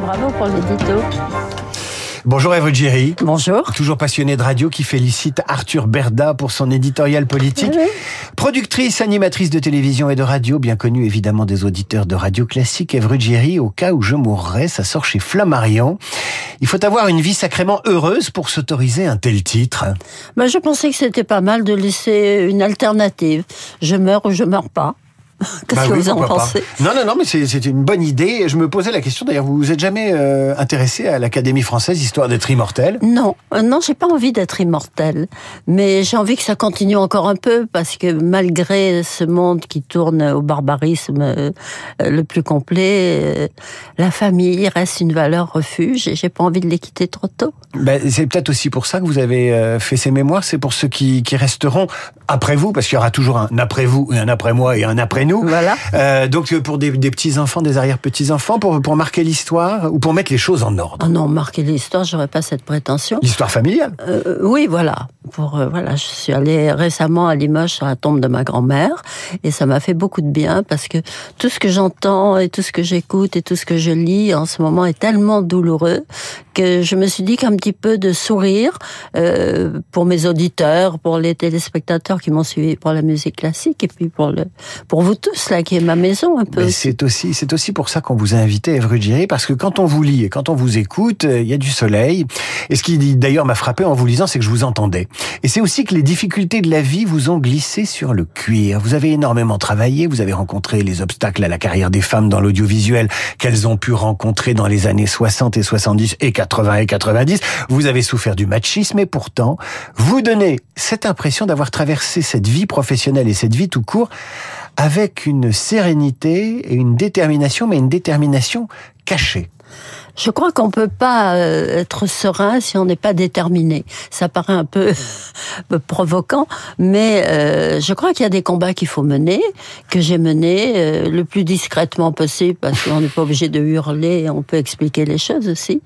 Bravo pour l'édito. Bonjour Eve. Bonjour. Toujours passionnée de radio qui félicite Arthur Berda pour son éditorial politique. Productrice, animatrice de télévision et de radio, bien connue évidemment des auditeurs de radio classique. Eve au cas où je mourrais, ça sort chez Flammarion. Il faut avoir une vie sacrément heureuse pour s'autoriser un tel titre. Ben, je pensais que c'était pas mal de laisser une alternative. Je meurs ou je meurs pas. Qu'est-ce Bah que oui, vous en pas. pensez Non, non, non, mais c'est une bonne idée. Je me posais la question, d'ailleurs, vous vous êtes jamais euh, intéressé à l'Académie française, histoire d'être immortel? Non, euh, non, j'ai pas envie d'être immortel, mais j'ai envie que ça continue encore un peu parce que malgré ce monde qui tourne au barbarisme euh, le plus complet, euh, la famille reste une valeur refuge et j'ai pas envie de les quitter trop tôt. Ben, c'est peut-être aussi pour ça que vous avez fait ces mémoires. C'est pour ceux qui, qui resteront après vous, parce qu'il y aura toujours un après vous et un après moi et un après nous. Voilà. Euh, donc euh, pour des, des petits enfants, des arrière petits enfants, pour pour marquer l'histoire ou pour mettre les choses en ordre? Oh non, marquer l'histoire, j'aurais pas cette prétention. L'histoire familiale. Euh, oui, voilà. Pour euh, voilà, je suis allée récemment à Limoges sur la tombe de ma grand-mère et ça m'a fait beaucoup de bien parce que tout ce que j'entends et tout ce que j'écoute et tout ce que je lis en ce moment est tellement douloureux que je me suis dit qu'un petit peu de sourire euh, pour mes auditeurs, pour les téléspectateurs qui m'ont suivi pour la musique classique et puis pour le pour vous tous là qui est ma maison un peu. C'est aussi c'est aussi pour ça qu'on vous a invité, Ruggieri, parce que quand on vous lit et quand on vous écoute, euh, il y a du soleil. Et ce qui d'ailleurs m'a frappé en vous lisant, c'est que je vous entendais. Et c'est aussi que les difficultés de la vie vous ont glissé sur le cuir. Vous avez énormément travaillé, vous avez rencontré les obstacles à la carrière des femmes dans l'audiovisuel qu'elles ont pu rencontrer dans les années 60 et 70 et 80 et 90. Vous avez souffert du machisme et pourtant, vous donnez cette impression d'avoir traversé cette vie professionnelle et cette vie tout court avec une sérénité et une détermination, mais une détermination cachée. Je crois qu'on peut pas euh, être serein si on n'est pas déterminé. Ça paraît un peu provoquant, mais euh, je crois qu'il y a des combats qu'il faut mener, que j'ai menés euh, le plus discrètement possible, parce qu'on n'est pas obligé de hurler, on peut expliquer les choses aussi,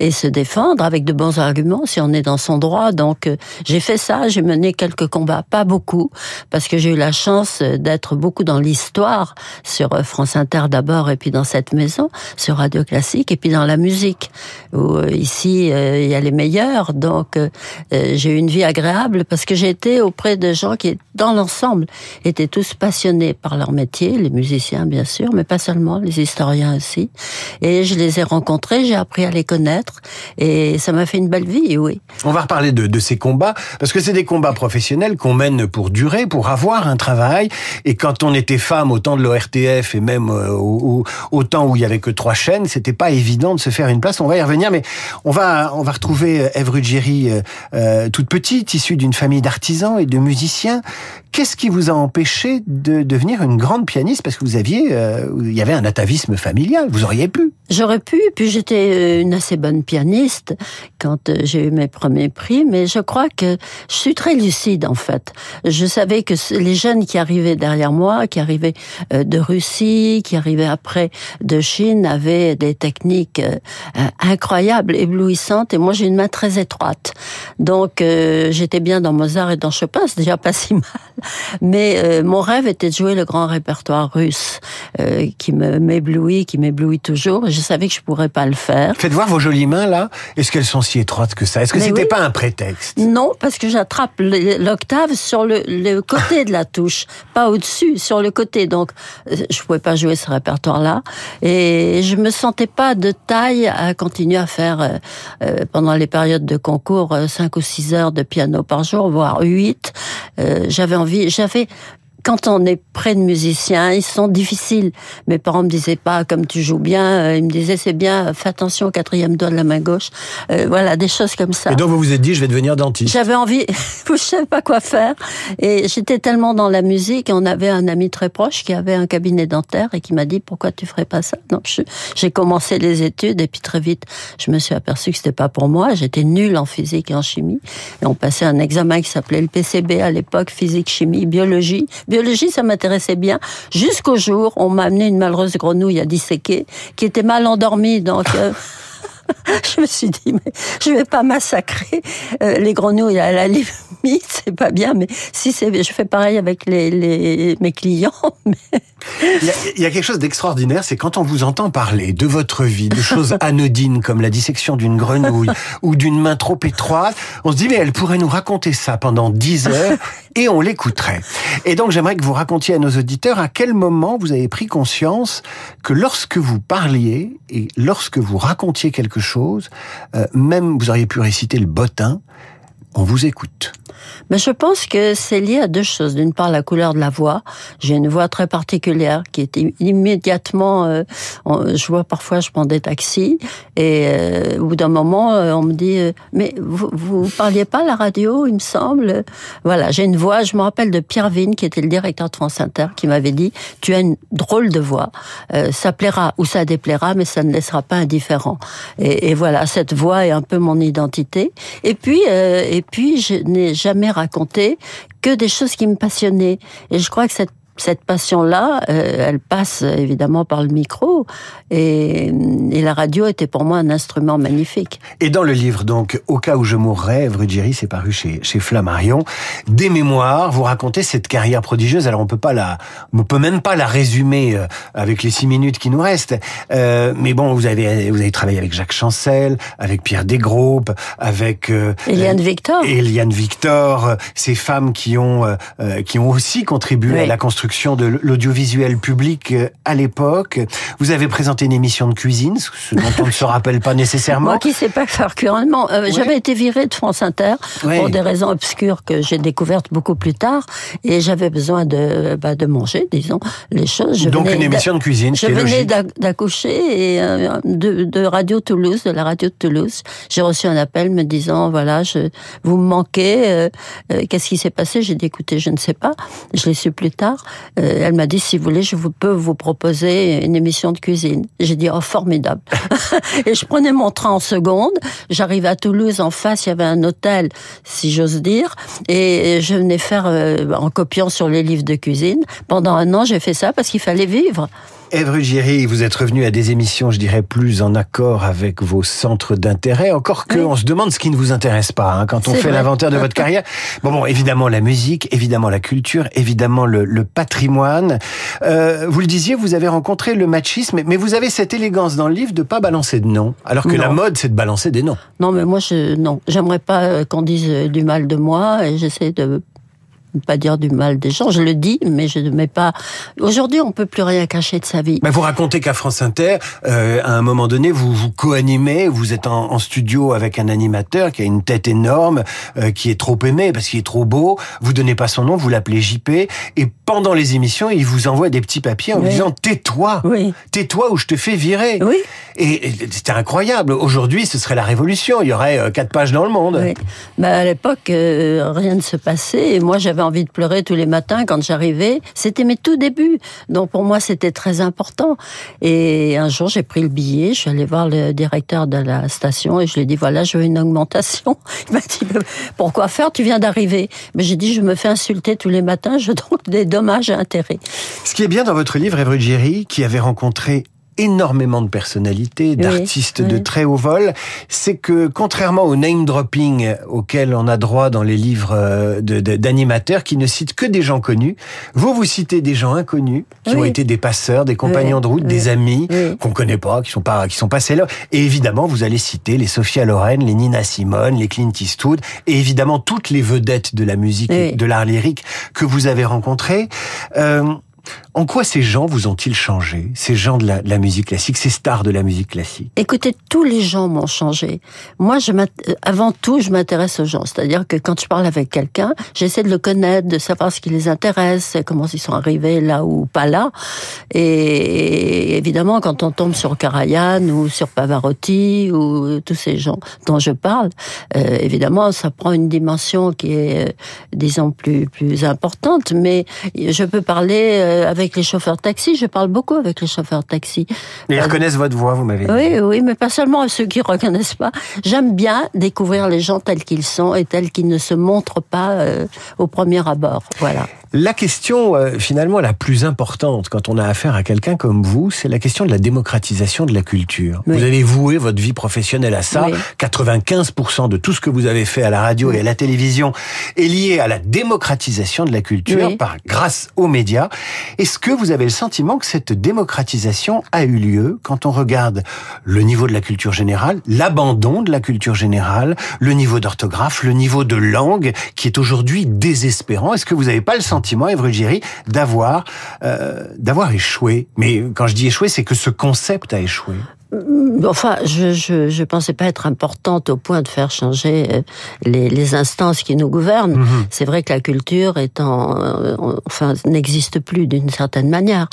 et se défendre avec de bons arguments si on est dans son droit. Donc j'ai fait ça, j'ai mené quelques combats, pas beaucoup, parce que j'ai eu la chance d'être beaucoup dans l'histoire sur France Inter d'abord, et puis dans cette maison, sur Radio Classique, et puis dans la musique, où euh, ici euh, il y a les meilleurs. Donc euh, j'ai eu une vie agréable parce que j'ai été auprès de gens qui, dans l'ensemble, étaient tous passionnés par leur métier, les musiciens bien sûr, mais pas seulement, les historiens aussi. Et je les ai rencontrés, j'ai appris à les connaître, et ça m'a fait une belle vie, oui. On va reparler de, ces combats, parce que c'est des combats professionnels qu'on mène pour durer, pour avoir un travail. Et quand on était femme au temps de l'ORTF et même au temps où il y avait que trois chaînes, c'était pas évident de se faire une place. On va y revenir, mais on va on va retrouver Ève Ruggieri euh, euh, toute petite, issue d'une famille d'artisans et de musiciens. Qu'est-ce qui vous a empêché de devenir une grande pianiste? Parce que vous aviez, euh, il y avait un atavisme familial. Vous auriez pu. J'aurais pu, puis j'étais euh, une assez bonne pianiste quand euh, j'ai eu mes premiers prix, mais je crois que je suis très lucide en fait. Je savais que les jeunes qui arrivaient derrière moi, qui arrivaient euh, de Russie, qui arrivaient après de Chine, avaient des techniques euh, euh, incroyables, éblouissantes, et moi j'ai une main très étroite. Donc euh, j'étais bien dans Mozart et dans Chopin, c'est déjà pas si mal. Mais euh, mon rêve était de jouer le grand répertoire russe, euh, qui m'éblouit, qui m'éblouit toujours. Et je savais que je pourrais pas le faire. Faites voir vos jolies mains là. Est-ce qu'elles sont si étroites que ça? Est-ce que c'était oui. pas un prétexte? Non, parce que j'attrape l'octave sur le, le côté de la touche, pas au-dessus, sur le côté. Donc, je pouvais pas jouer ce répertoire-là, et je me sentais pas de taille à continuer à faire euh, euh, pendant les périodes de concours euh, cinq ou six heures de piano par jour, voire huit. Euh, j'avais envie, j'avais quand on est près de musiciens, ils sont difficiles. Mes parents me disaient pas comme tu joues bien, euh, ils me disaient c'est bien, fais attention au quatrième doigt de la main gauche. Euh, voilà, des choses comme ça. Et donc vous vous êtes dit, je vais devenir dentiste. J'avais envie, je savais pas quoi faire, et j'étais tellement dans la musique. On avait un ami très proche qui avait un cabinet dentaire et qui m'a dit pourquoi tu ferais pas ça? Donc j'ai commencé les études et puis très vite je me suis aperçu que c'était pas pour moi. J'étais nulle en physique et en chimie. Et on passait un examen qui s'appelait le PCB à l'époque, physique, chimie, biologie. Biologie, ça m'intéressait bien. Jusqu'au jour, on m'a amené une malheureuse grenouille à disséquer qui était mal endormie. Donc euh, je me suis dit, mais je vais pas massacrer euh, les grenouilles à la limite. c'est pas bien, mais si c'est, je fais pareil avec les mes clients. Mais... Il, y a, il, y a, quelque chose d'extraordinaire, c'est quand on vous entend parler de votre vie, de choses anodines comme la dissection d'une grenouille ou d'une main trop étroite, on se dit mais elle pourrait nous raconter ça pendant dix heures et on l'écouterait. Et donc j'aimerais que vous racontiez à nos auditeurs à quel moment vous avez pris conscience que lorsque vous parliez et lorsque vous racontiez quelque chose, euh, même vous auriez pu réciter le bottin, on vous écoute. Mais je pense que c'est lié à deux choses. D'une part, la couleur de la voix. J'ai une voix très particulière qui est immédiatement. Euh, je vois parfois, je prends des taxis et euh, au bout d'un moment, euh, on me dit mais vous, vous parliez pas à la radio, il me semble. Voilà, j'ai une voix. Je me rappelle de Pierre Vigne, qui était le directeur de France Inter, qui m'avait dit tu as une drôle de voix. ça plaira ou ça déplaira, mais ça ne laissera pas indifférent. Et, et voilà, cette voix est un peu mon identité. Et puis, et puis, je n'ai jamais raconté que des choses qui me passionnaient. Et je crois que cette cette passion-là, euh, elle passe évidemment par le micro, et, et, la radio était pour moi un instrument magnifique. Et dans le livre, donc, Au cas où je mourrais, Ruggieri, c'est paru chez, chez Flammarion, des mémoires, vous racontez cette carrière prodigieuse. Alors on peut pas la, on peut même pas la résumer euh, avec les six minutes qui nous restent. Euh, mais bon, vous avez, vous avez travaillé avec Jacques Chancel, avec Pierre Desgroupes, avec euh, Eliane Victor. Eliane Victor, ces femmes qui ont, euh, qui ont aussi contribué oui. à la construction de l'audiovisuel public euh, à l'époque. Vous avez présenté une émission de cuisine, ce dont on ne se rappelle pas nécessairement. Moi qui sais pas faire curieusement. Euh, ouais. J'avais été virée de France Inter ouais. pour des raisons obscures que j'ai découvertes beaucoup plus tard et j'avais besoin de, bah, de manger, disons, les choses. Je Donc une émission de cuisine, Je venais d'accoucher et euh, de, de, Radio Toulouse, de la radio de Toulouse. J'ai reçu un appel me disant, voilà, je, vous me manquez, euh, qu'est-ce qui s'est passé? J'ai dit, écoutez, je ne sais pas. Je l'ai su plus tard. Euh, elle m'a dit, si vous voulez, je vous peux vous proposer une émission de cuisine. J'ai dit, oh, formidable. et je prenais mon train en seconde. J'arrivais à Toulouse, en face, il y avait un hôtel, si j'ose dire. Et je venais faire, euh, en copiant sur les livres de cuisine. Pendant un an, j'ai fait ça parce qu'il fallait vivre. Ève Ruggieri, vous êtes revenu à des émissions, je dirais, plus en accord avec vos centres d'intérêt. Encore que, oui. on se demande ce qui ne vous intéresse pas hein, quand on fait l'inventaire de votre carrière. Bon, bon, évidemment la musique, évidemment la culture, évidemment le, le patrimoine. Euh, vous le disiez, vous avez rencontré le machisme, mais vous avez cette élégance dans le livre de pas balancer de noms, alors que non. la mode, c'est de balancer des noms. Non, mais moi, je, non, j'aimerais pas euh, qu'on dise du mal de moi, et j'essaie de pas dire du mal des gens. Je le dis, mais je ne mets pas. Aujourd'hui, on peut plus rien cacher de sa vie. Mais vous racontez qu'à France Inter, euh, à un moment donné, vous vous co-animez, vous êtes en, en, studio avec un animateur qui a une tête énorme, euh, qui est trop aimé parce qu'il est trop beau. Vous donnez pas son nom, vous l'appelez JP, et pendant les émissions, il vous envoie des petits papiers en oui. disant tais-toi, oui. tais-toi ou je te fais virer. Oui. Et, et c'était incroyable. Aujourd'hui, ce serait la révolution. Il y aurait euh, quatre pages dans le monde. Oui. Mais à l'époque, euh, rien ne se passait. Et moi, j'avais envie de pleurer tous les matins quand j'arrivais. C'était mes tout débuts. Donc pour moi, c'était très important. Et un jour, j'ai pris le billet. Je suis allée voir le directeur de la station et je lui ai dit voilà, je veux une augmentation. Il m'a dit pourquoi faire? Tu viens d'arriver. Mais j'ai dit je me fais insulter tous les matins. Je donc des dommages intérêts. Ce qui est bien dans votre livre, Evry Jerry, qui avait rencontré énormément de personnalités, d'artistes oui, oui. de très haut vol, c'est que contrairement au name dropping auquel on a droit dans les livres euh, d'animateurs qui ne citent que des gens connus, vous vous citez des gens inconnus qui oui. ont été des passeurs, des compagnons de route, des amis qu'on connaît pas, qui sont pas qui sont passés là. Et évidemment, vous allez citer les Sophia Loren, les Nina Simone, les Clint Eastwood, et évidemment toutes les vedettes de la musique, et de l'art lyrique que vous avez rencontrées. Euh, en quoi ces gens vous ont-ils changé Ces gens de la, musique classique, ces stars de la musique classique? Écoutez, tous les gens m'ont changé. Moi, je avant tout, je m'intéresse aux gens. C'est-à-dire que quand je parle avec quelqu'un, j'essaie de le connaître, de savoir ce qui les intéresse, comment ils sont arrivés là ou pas là. Et évidemment, quand on tombe sur Karajan ou sur Pavarotti ou tous ces gens dont je parle, euh, évidemment, ça prend une dimension qui est, euh, disons, plus plus importante. Mais je peux parler euh, avec les chauffeurs de taxi. Je parle beaucoup avec les chauffeurs de taxi. Et ils reconnaissent votre voix, vous m'avez dit. Oui, oui, mais pas seulement ceux qui reconnaissent pas. J'aime bien découvrir les gens tels qu'ils sont et tels qu'ils ne se montrent pas euh, au premier abord. Voilà. La question euh, finalement la plus importante quand on a affaire à quelqu'un comme vous, c'est la question de la démocratisation de la culture. Oui. Vous avez voué votre vie professionnelle à ça. Oui. 95% de tout ce que vous avez fait à la radio et à la télévision est lié à la démocratisation de la culture par grâce aux médias. Est-ce que vous avez le sentiment que cette démocratisation a eu lieu quand on regarde le niveau de la culture générale, l'abandon de la culture générale, le niveau d'orthographe, le niveau de langue qui est aujourd'hui désespérant? Est-ce que vous n'avez pas le sentiment, Evre Ruggieri, d'avoir euh, d'avoir échoué? Mais quand je dis échoué, c'est que ce concept a échoué. Enfin, je, je, je pensais pas être importante au point de faire changer euh, les, les instances qui nous gouvernent. Mhm. C'est vrai que la culture est en, euh, enfin, n'existe plus d'une certaine manière.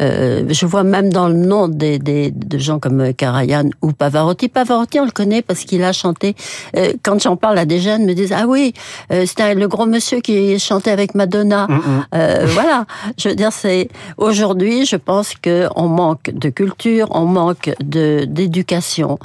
Euh, je vois même dans le nom des, des de gens comme Karajan ou Pavarotti. Pavarotti, on le connaît parce qu'il a chanté. euh, quand j'en parle à des jeunes, ils me disent ah oui, euh, c'était le gros monsieur qui chantait avec Madonna. Euh, voilà, je veux dire, c'est aujourd'hui, je pense que on manque de culture, on manque de d'éducation.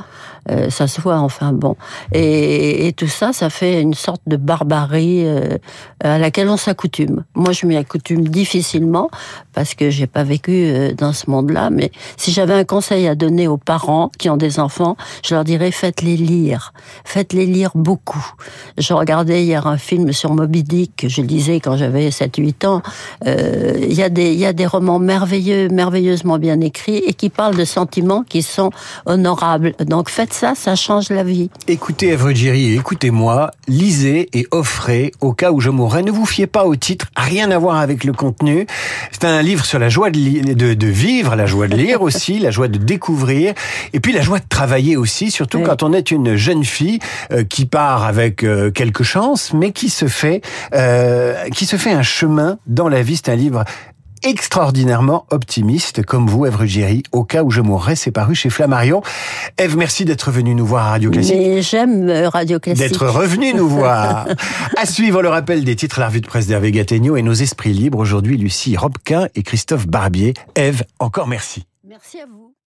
Euh, ça se voit, enfin bon. Et, tout ça, ça fait une sorte de barbarie euh, à laquelle on s'accoutume. Moi, je m'y accoutume difficilement parce que j'ai pas vécu euh, dans ce monde-là. Mais si j'avais un conseil à donner aux parents qui ont des enfants, je leur dirais faites-les lire, faites-les lire beaucoup. Je regardais hier un film sur Moby Dick que je lisais quand j'avais 7-8 ans. Il y a des il y a des romans merveilleux, merveilleusement bien écrits et qui parlent de sentiments qui sont honorables. Donc faites ça, ça change la vie. Écoutez Ruggieri et écoutez-moi, lisez et offrez au cas où je mourrais. Ne vous fiez pas au titre, rien à voir avec le contenu. C'est un livre sur la joie de, li- de, de vivre, la joie de lire aussi, la joie de découvrir, et puis la joie de travailler aussi, surtout Oui. quand on est une jeune fille euh, qui part avec euh, quelques chances, mais qui se fait, euh, qui se fait un chemin dans la vie. C'est un livre extraordinairement optimiste, comme vous, Ève Ruggieri, au cas où je mourrais, c'est paru chez Flammarion. Ève, merci d'être venue nous voir à Radio Classique. Mais j'aime euh, Radio Classique. D'être revenu nous voir. À suivre le rappel des titres, la revue de presse d'Hervé Gattegno et nos esprits libres. Aujourd'hui, Lucie Robquin et Christophe Barbier. Ève, encore merci. Merci à vous.